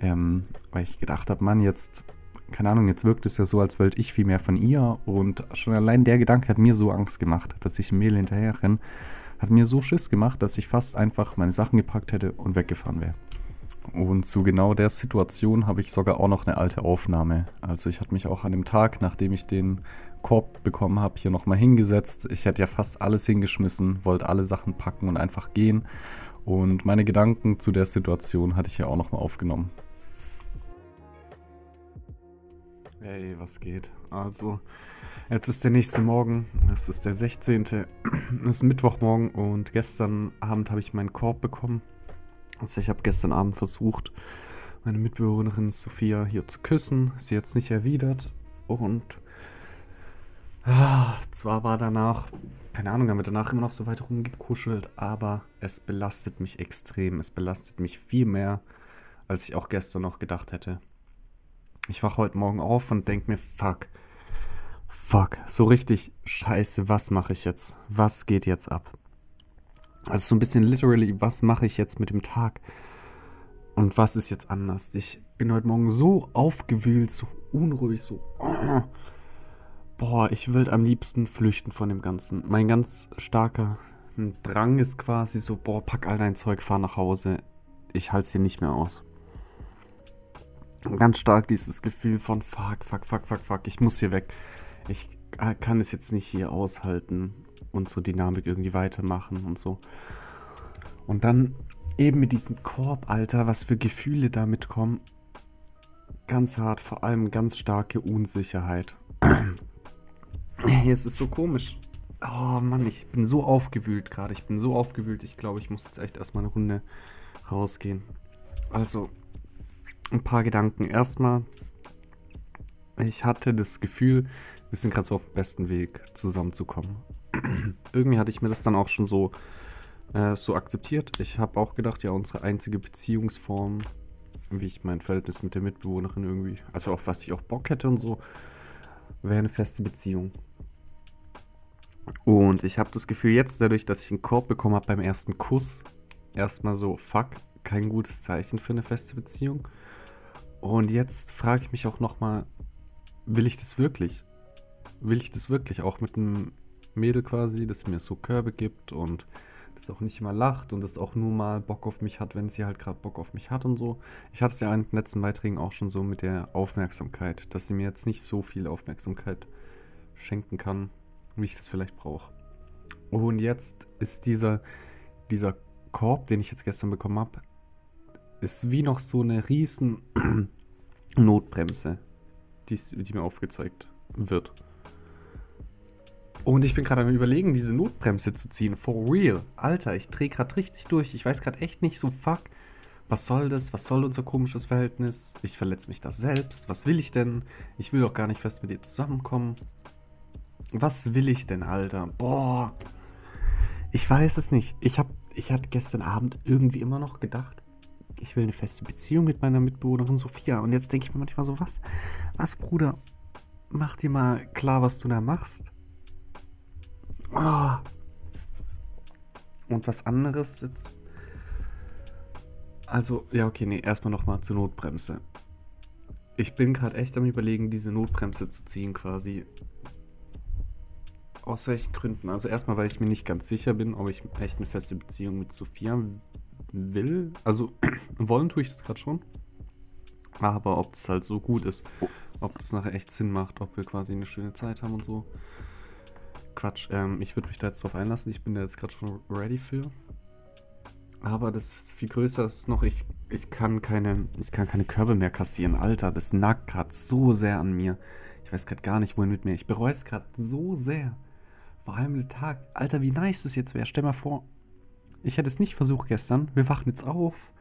Ähm, weil ich gedacht habe, Mann, jetzt keine Ahnung, jetzt wirkt es ja so, als wollte ich viel mehr von ihr. Und schon allein der Gedanke hat mir so Angst gemacht, dass ich Mehl hinterher renne. Hat mir so Schiss gemacht, dass ich fast einfach meine Sachen gepackt hätte und weggefahren wäre. Und zu genau der Situation habe ich sogar auch noch eine alte Aufnahme. Also ich hatte mich auch an dem Tag, nachdem ich den Korb bekommen habe, hier nochmal hingesetzt. Ich hätte ja fast alles hingeschmissen, wollte alle Sachen packen und einfach gehen. Und meine Gedanken zu der Situation hatte ich ja auch nochmal aufgenommen. Hey, was geht? Also, jetzt ist der nächste Morgen. Es ist der 16. Es ist Mittwochmorgen und gestern Abend habe ich meinen Korb bekommen. Also, ich habe gestern Abend versucht, meine Mitbewohnerin Sophia hier zu küssen. Sie hat es nicht erwidert. Und ah, zwar war danach, keine Ahnung, haben wir danach immer noch so weit rumgekuschelt, aber es belastet mich extrem. Es belastet mich viel mehr, als ich auch gestern noch gedacht hätte. Ich wache heute Morgen auf und denke mir, fuck, fuck, so richtig scheiße, was mache ich jetzt? Was geht jetzt ab? Also so ein bisschen literally, was mache ich jetzt mit dem Tag? Und was ist jetzt anders? Ich bin heute Morgen so aufgewühlt, so unruhig, so... Boah, ich will am liebsten flüchten von dem Ganzen. Mein ganz starker Drang ist quasi so, boah, pack all dein Zeug, fahr nach Hause. Ich halte es hier nicht mehr aus ganz stark dieses Gefühl von fuck, fuck, fuck, fuck, fuck, ich muss hier weg. Ich kann es jetzt nicht hier aushalten, unsere Dynamik irgendwie weitermachen und so. Und dann eben mit diesem Korb, Alter, was für Gefühle da mitkommen. Ganz hart, vor allem ganz starke Unsicherheit. es ist so komisch. Oh Mann, ich bin so aufgewühlt gerade. Ich bin so aufgewühlt. Ich glaube, ich muss jetzt echt erstmal eine Runde rausgehen. Also, ein paar Gedanken. Erstmal, ich hatte das Gefühl, wir sind gerade so auf dem besten Weg zusammenzukommen. Irgendwie hatte ich mir das dann auch schon so, äh, so akzeptiert. Ich habe auch gedacht, ja, unsere einzige Beziehungsform, wie ich mein Verhältnis mit der Mitbewohnerin irgendwie, also auf was ich auch Bock hätte und so, wäre eine feste Beziehung. Und ich habe das Gefühl, jetzt dadurch, dass ich einen Korb bekommen habe beim ersten Kuss, erstmal so, fuck, kein gutes Zeichen für eine feste Beziehung. Und jetzt frage ich mich auch nochmal, will ich das wirklich? Will ich das wirklich auch mit einem Mädel quasi, das mir so Körbe gibt und das auch nicht immer lacht und das auch nur mal Bock auf mich hat, wenn sie halt gerade Bock auf mich hat und so. Ich hatte es ja in den letzten Beiträgen auch schon so mit der Aufmerksamkeit, dass sie mir jetzt nicht so viel Aufmerksamkeit schenken kann, wie ich das vielleicht brauche. Und jetzt ist dieser, dieser Korb, den ich jetzt gestern bekommen habe, ist wie noch so eine riesen Notbremse, die, die mir aufgezeigt wird. Und ich bin gerade am überlegen, diese Notbremse zu ziehen. For real. Alter, ich drehe gerade richtig durch. Ich weiß gerade echt nicht so, fuck, was soll das? Was soll unser komisches Verhältnis? Ich verletze mich da selbst. Was will ich denn? Ich will doch gar nicht fest mit dir zusammenkommen. Was will ich denn, Alter? Boah. Ich weiß es nicht. Ich hab, ich hatte gestern Abend irgendwie immer noch gedacht, ich will eine feste Beziehung mit meiner Mitbewohnerin Sophia. Und jetzt denke ich mir manchmal so, was, was, Bruder, mach dir mal klar, was du da machst. Oh. Und was anderes jetzt. Also, ja, okay, nee, erstmal nochmal zur Notbremse. Ich bin gerade echt am überlegen, diese Notbremse zu ziehen, quasi. Aus welchen Gründen? Also erstmal, weil ich mir nicht ganz sicher bin, ob ich echt eine feste Beziehung mit Sophia will. Also wollen tue ich das gerade schon. Aber ob das halt so gut ist, ob das nachher echt Sinn macht, ob wir quasi eine schöne Zeit haben und so. Quatsch, ähm, ich würde mich da jetzt drauf einlassen. Ich bin da jetzt gerade schon ready für. Aber das ist viel größer ist noch, ich, ich kann keine, ich kann keine Körbe mehr kassieren. Alter, das nagt gerade so sehr an mir. Ich weiß gerade gar nicht, wohin mit mir. Ich bereue es gerade so sehr. Vor allem der Tag. Alter, wie nice das jetzt wäre. Stell mal vor, ich hätte es nicht versucht gestern. Wir wachen jetzt auf,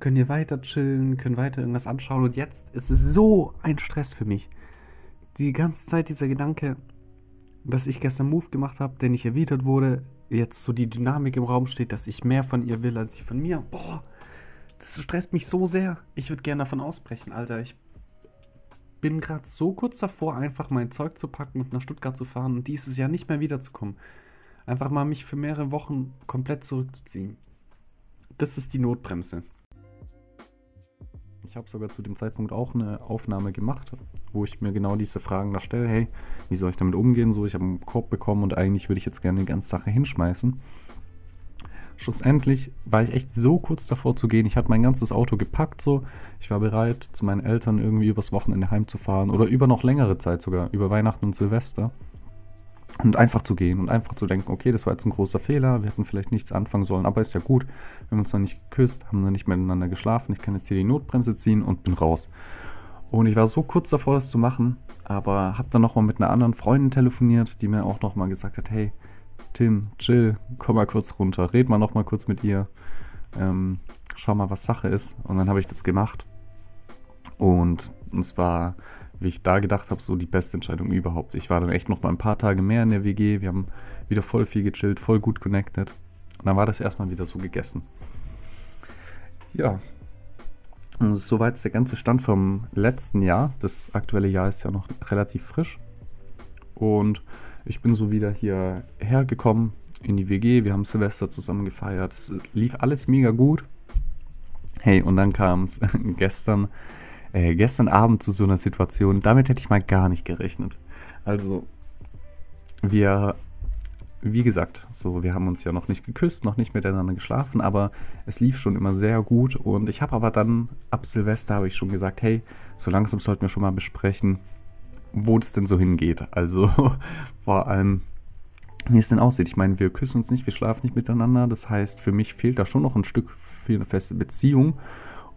können hier weiter chillen, können weiter irgendwas anschauen und jetzt ist es so ein Stress für mich. Die ganze Zeit dieser Gedanke, dass ich gestern Move gemacht habe, der nicht erwidert wurde, jetzt so die Dynamik im Raum steht, dass ich mehr von ihr will als ich von mir. Boah, das stresst mich so sehr. Ich würde gerne davon ausbrechen, Alter. Ich bin gerade so kurz davor, einfach mein Zeug zu packen und nach Stuttgart zu fahren und dieses Jahr nicht mehr wiederzukommen. Einfach mal mich für mehrere Wochen komplett zurückzuziehen. Das ist die Notbremse. Ich habe sogar zu dem Zeitpunkt auch eine Aufnahme gemacht, wo ich mir genau diese Fragen da stelle. Hey, wie soll ich damit umgehen? So, ich habe einen Korb bekommen und eigentlich würde ich jetzt gerne die ganze Sache hinschmeißen. Schlussendlich war ich echt so kurz davor zu gehen. Ich hatte mein ganzes Auto gepackt, so. Ich war bereit, zu meinen Eltern irgendwie übers Wochenende heimzufahren oder über noch längere Zeit sogar, über Weihnachten und Silvester. Und einfach zu gehen und einfach zu denken, okay, das war jetzt ein großer Fehler, wir hätten vielleicht nichts anfangen sollen, aber ist ja gut. Wir haben uns noch nicht geküsst, haben noch nicht miteinander geschlafen, ich kann jetzt hier die Notbremse ziehen und bin raus. Und ich war so kurz davor, das zu machen, aber habe dann nochmal mit einer anderen Freundin telefoniert, die mir auch nochmal gesagt hat, hey, Tim, chill, komm mal kurz runter, red mal nochmal kurz mit ihr, ähm, schau mal, was Sache ist. Und dann habe ich das gemacht. Und es war wie ich da gedacht habe, so die beste Entscheidung überhaupt. Ich war dann echt noch mal ein paar Tage mehr in der WG. Wir haben wieder voll viel gechillt, voll gut connected. Und dann war das erstmal wieder so gegessen. Ja. Und soweit der ganze Stand vom letzten Jahr. Das aktuelle Jahr ist ja noch relativ frisch. Und ich bin so wieder hierher gekommen in die WG. Wir haben Silvester zusammen gefeiert. Es lief alles mega gut. Hey, und dann kam es gestern äh, gestern Abend zu so einer Situation, damit hätte ich mal gar nicht gerechnet. Also, wir, wie gesagt, so, wir haben uns ja noch nicht geküsst, noch nicht miteinander geschlafen, aber es lief schon immer sehr gut und ich habe aber dann, ab Silvester habe ich schon gesagt, hey, so langsam sollten wir schon mal besprechen, wo das denn so hingeht. Also, vor allem, wie es denn aussieht. Ich meine, wir küssen uns nicht, wir schlafen nicht miteinander. Das heißt, für mich fehlt da schon noch ein Stück für eine feste Beziehung.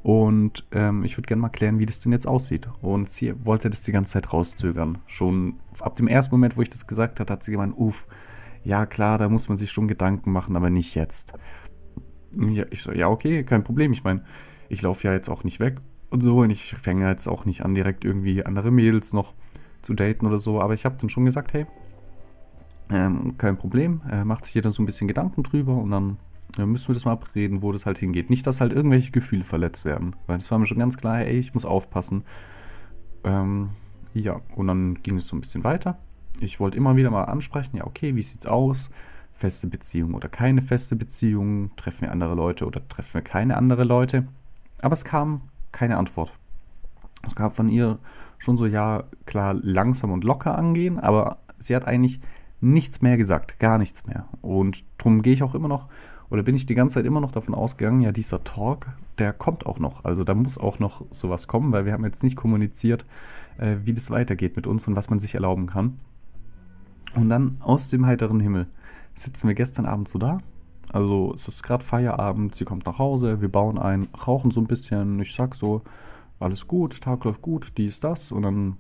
Und ähm, ich würde gerne mal klären, wie das denn jetzt aussieht. Und sie wollte das die ganze Zeit rauszögern. Schon ab dem ersten Moment, wo ich das gesagt habe, hat sie gemeint, uff, ja klar, da muss man sich schon Gedanken machen, aber nicht jetzt. Ja, ich so, ja, okay, kein Problem. Ich meine, ich laufe ja jetzt auch nicht weg und so. Und ich fange jetzt auch nicht an, direkt irgendwie andere Mädels noch zu daten oder so. Aber ich habe dann schon gesagt, hey, ähm, kein Problem. Äh, macht sich jeder so ein bisschen Gedanken drüber und dann dann müssen wir das mal abreden, wo das halt hingeht. Nicht, dass halt irgendwelche Gefühle verletzt werden. Weil es war mir schon ganz klar, ey, ich muss aufpassen. Ähm, ja, und dann ging es so ein bisschen weiter. Ich wollte immer wieder mal ansprechen, ja, okay, wie sieht's aus? Feste Beziehung oder keine feste Beziehung? Treffen wir andere Leute oder treffen wir keine andere Leute? Aber es kam keine Antwort. Es gab von ihr schon so, ja, klar, langsam und locker angehen, aber sie hat eigentlich nichts mehr gesagt, gar nichts mehr. Und darum gehe ich auch immer noch oder bin ich die ganze Zeit immer noch davon ausgegangen, ja, dieser Talk, der kommt auch noch. Also da muss auch noch sowas kommen, weil wir haben jetzt nicht kommuniziert, äh, wie das weitergeht mit uns und was man sich erlauben kann. Und dann aus dem heiteren Himmel sitzen wir gestern Abend so da. Also es ist gerade Feierabend, sie kommt nach Hause, wir bauen ein, rauchen so ein bisschen. Ich sag so, alles gut, Tag läuft gut, dies, das. Und dann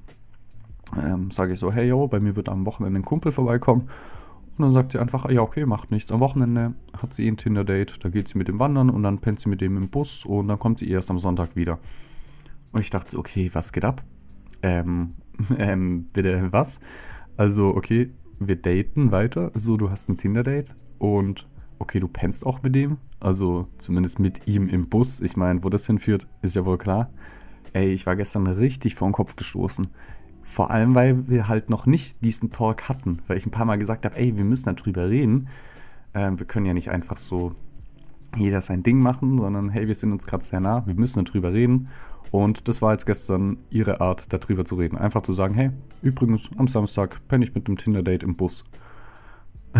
ähm, sage ich so, hey yo, bei mir wird am Wochenende ein Kumpel vorbeikommen. Und dann sagt sie einfach, ja, okay, macht nichts. Am Wochenende hat sie eh ein Tinder-Date, da geht sie mit dem wandern und dann pennt sie mit dem im Bus und dann kommt sie erst am Sonntag wieder. Und ich dachte, okay, was geht ab? Ähm, ähm, bitte was? Also, okay, wir daten weiter. So, du hast ein Tinder-Date und okay, du pennst auch mit dem. Also zumindest mit ihm im Bus. Ich meine, wo das hinführt, ist ja wohl klar. Ey, ich war gestern richtig vor den Kopf gestoßen. Vor allem, weil wir halt noch nicht diesen Talk hatten, weil ich ein paar Mal gesagt habe, ey, wir müssen darüber reden. Ähm, wir können ja nicht einfach so jeder sein Ding machen, sondern hey, wir sind uns gerade sehr nah, wir müssen darüber reden. Und das war jetzt gestern ihre Art, darüber zu reden. Einfach zu sagen, hey, übrigens, am Samstag penne ich mit einem Tinder-Date im Bus.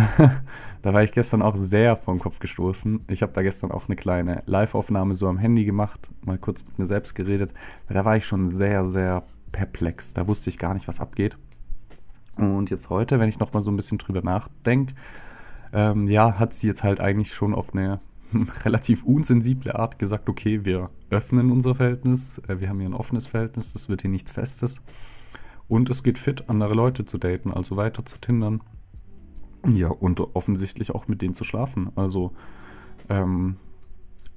da war ich gestern auch sehr vom Kopf gestoßen. Ich habe da gestern auch eine kleine Live-Aufnahme so am Handy gemacht, mal kurz mit mir selbst geredet. Da war ich schon sehr, sehr perplex. Da wusste ich gar nicht, was abgeht. Und jetzt heute, wenn ich nochmal so ein bisschen drüber nachdenke, ähm, ja, hat sie jetzt halt eigentlich schon auf eine relativ unsensible Art gesagt, okay, wir öffnen unser Verhältnis, äh, wir haben hier ein offenes Verhältnis, das wird hier nichts Festes. Und es geht fit, andere Leute zu daten, also weiter zu tindern. Ja, und offensichtlich auch mit denen zu schlafen. Also, ähm,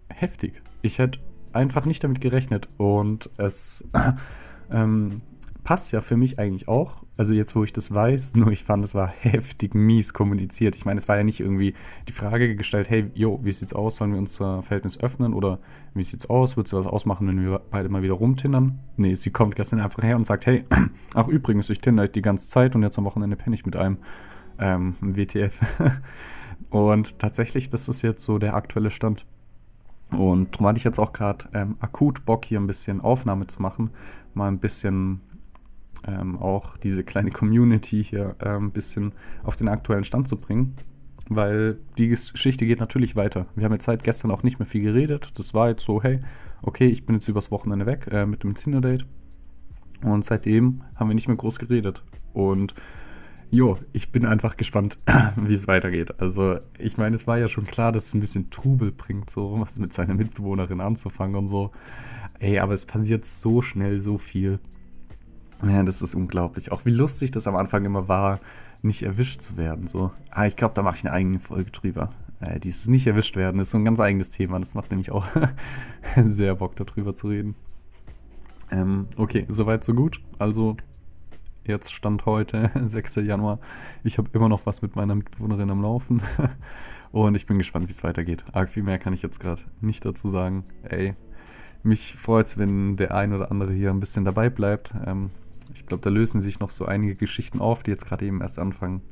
heftig. Ich hätte einfach nicht damit gerechnet. Und es Ähm, passt ja für mich eigentlich auch. Also jetzt, wo ich das weiß, nur ich fand, es war heftig mies kommuniziert. Ich meine, es war ja nicht irgendwie die Frage gestellt, hey, jo, wie sieht's aus, sollen wir unser Verhältnis öffnen oder wie sieht's aus, wird sie was ausmachen, wenn wir beide mal wieder rumtindern? Nee, sie kommt gestern einfach her und sagt, hey, ach übrigens, ich tinder die ganze Zeit und jetzt am Wochenende penne ich mit einem ähm, WTF. und tatsächlich, das ist jetzt so der aktuelle Stand. Und darum hatte ich jetzt auch gerade ähm, akut Bock, hier ein bisschen Aufnahme zu machen, mal ein bisschen ähm, auch diese kleine Community hier äh, ein bisschen auf den aktuellen Stand zu bringen. Weil die Geschichte geht natürlich weiter. Wir haben jetzt seit gestern auch nicht mehr viel geredet. Das war jetzt so, hey, okay, ich bin jetzt übers Wochenende weg äh, mit dem Tinder-Date. Und seitdem haben wir nicht mehr groß geredet. Und jo, ich bin einfach gespannt, wie es weitergeht. Also, ich meine, es war ja schon klar, dass es ein bisschen Trubel bringt, so was mit seiner Mitbewohnerin anzufangen und so. Ey, aber es passiert so schnell so viel. Ja, das ist unglaublich. Auch wie lustig das am Anfang immer war, nicht erwischt zu werden. So. Ah, ich glaube, da mache ich eine eigene Folge drüber. Äh, dieses nicht erwischt werden ist so ein ganz eigenes Thema. Das macht nämlich auch sehr Bock, darüber zu reden. Ähm, okay, soweit, so gut. Also, jetzt stand heute, 6. Januar. Ich habe immer noch was mit meiner Mitbewohnerin am Laufen. Und ich bin gespannt, wie es weitergeht. Arg viel mehr kann ich jetzt gerade nicht dazu sagen. Ey, mich freut es, wenn der ein oder andere hier ein bisschen dabei bleibt. Ähm, ich glaube, da lösen sich noch so einige Geschichten auf, die jetzt gerade eben erst anfangen.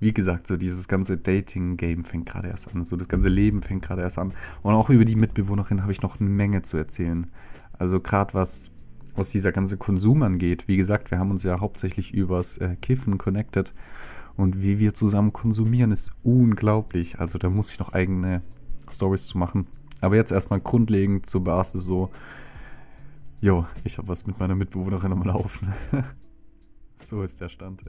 Wie gesagt, so dieses ganze Dating-Game fängt gerade erst an. So das ganze Leben fängt gerade erst an. Und auch über die Mitbewohnerin habe ich noch eine Menge zu erzählen. Also gerade was, was dieser ganze Konsum angeht. Wie gesagt, wir haben uns ja hauptsächlich übers äh, Kiffen connected. Und wie wir zusammen konsumieren, ist unglaublich. Also da muss ich noch eigene Stories zu machen. Aber jetzt erstmal grundlegend zur Basis so, Jo, ich habe was mit meiner Mitbewohnerin am Laufen. so ist der Stand.